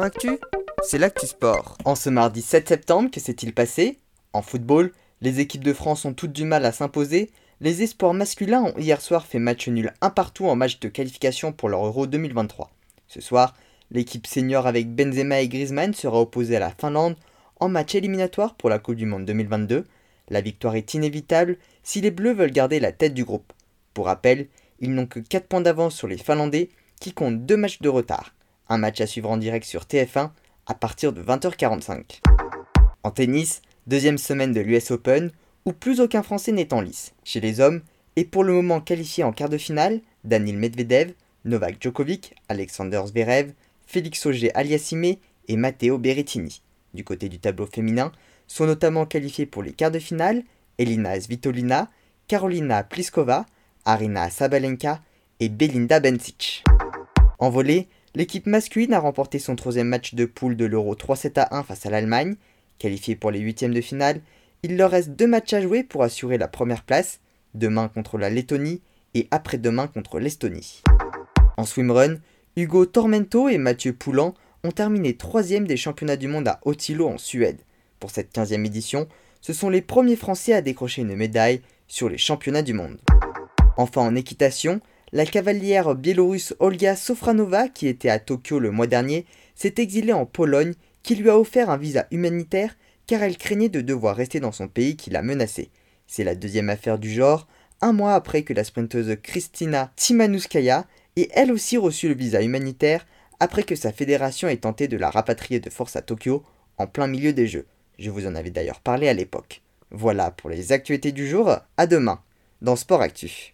Actu, c'est l'actu sport. En ce mardi 7 septembre, que s'est-il passé? En football, les équipes de France ont toutes du mal à s'imposer. Les espoirs masculins ont hier soir fait match nul un partout en match de qualification pour leur Euro 2023. Ce soir, l'équipe senior avec Benzema et Griezmann sera opposée à la Finlande en match éliminatoire pour la Coupe du Monde 2022. La victoire est inévitable si les Bleus veulent garder la tête du groupe. Pour rappel, ils n'ont que 4 points d'avance sur les Finlandais qui comptent 2 matchs de retard. Un match à suivre en direct sur TF1 à partir de 20h45. En tennis, deuxième semaine de l'US Open, où plus aucun Français n'est en lice. Chez les hommes, et pour le moment qualifié en quart de finale, Daniil Medvedev, Novak Djokovic, Alexander Zverev, Félix Auger Aliassime et Matteo Berrettini. Du côté du tableau féminin, sont notamment qualifiés pour les quarts de finale Elina Svitolina, Carolina Pliskova, Arina Sabalenka et Belinda Bencic. En volée, l'équipe masculine a remporté son troisième match de poule de l'Euro 3-7 à 1 face à l'Allemagne. Qualifiée pour les huitièmes de finale, il leur reste deux matchs à jouer pour assurer la première place, demain contre la Lettonie et après-demain contre l'Estonie. En swimrun, Hugo Tormento et Mathieu Poulan ont terminé troisième des championnats du monde à Otilo en Suède. Pour cette 15e édition, ce sont les premiers Français à décrocher une médaille sur les championnats du monde. Enfin en équitation, la cavalière biélorusse Olga Sofranova, qui était à Tokyo le mois dernier, s'est exilée en Pologne, qui lui a offert un visa humanitaire car elle craignait de devoir rester dans son pays qui l'a menacée. C'est la deuxième affaire du genre, un mois après que la sprinteuse Kristina Timanouskaya ait elle aussi reçu le visa humanitaire après que sa fédération ait tenté de la rapatrier de force à Tokyo en plein milieu des Jeux. Je vous en avais d'ailleurs parlé à l'époque. Voilà pour les actualités du jour, à demain dans Sport Actu.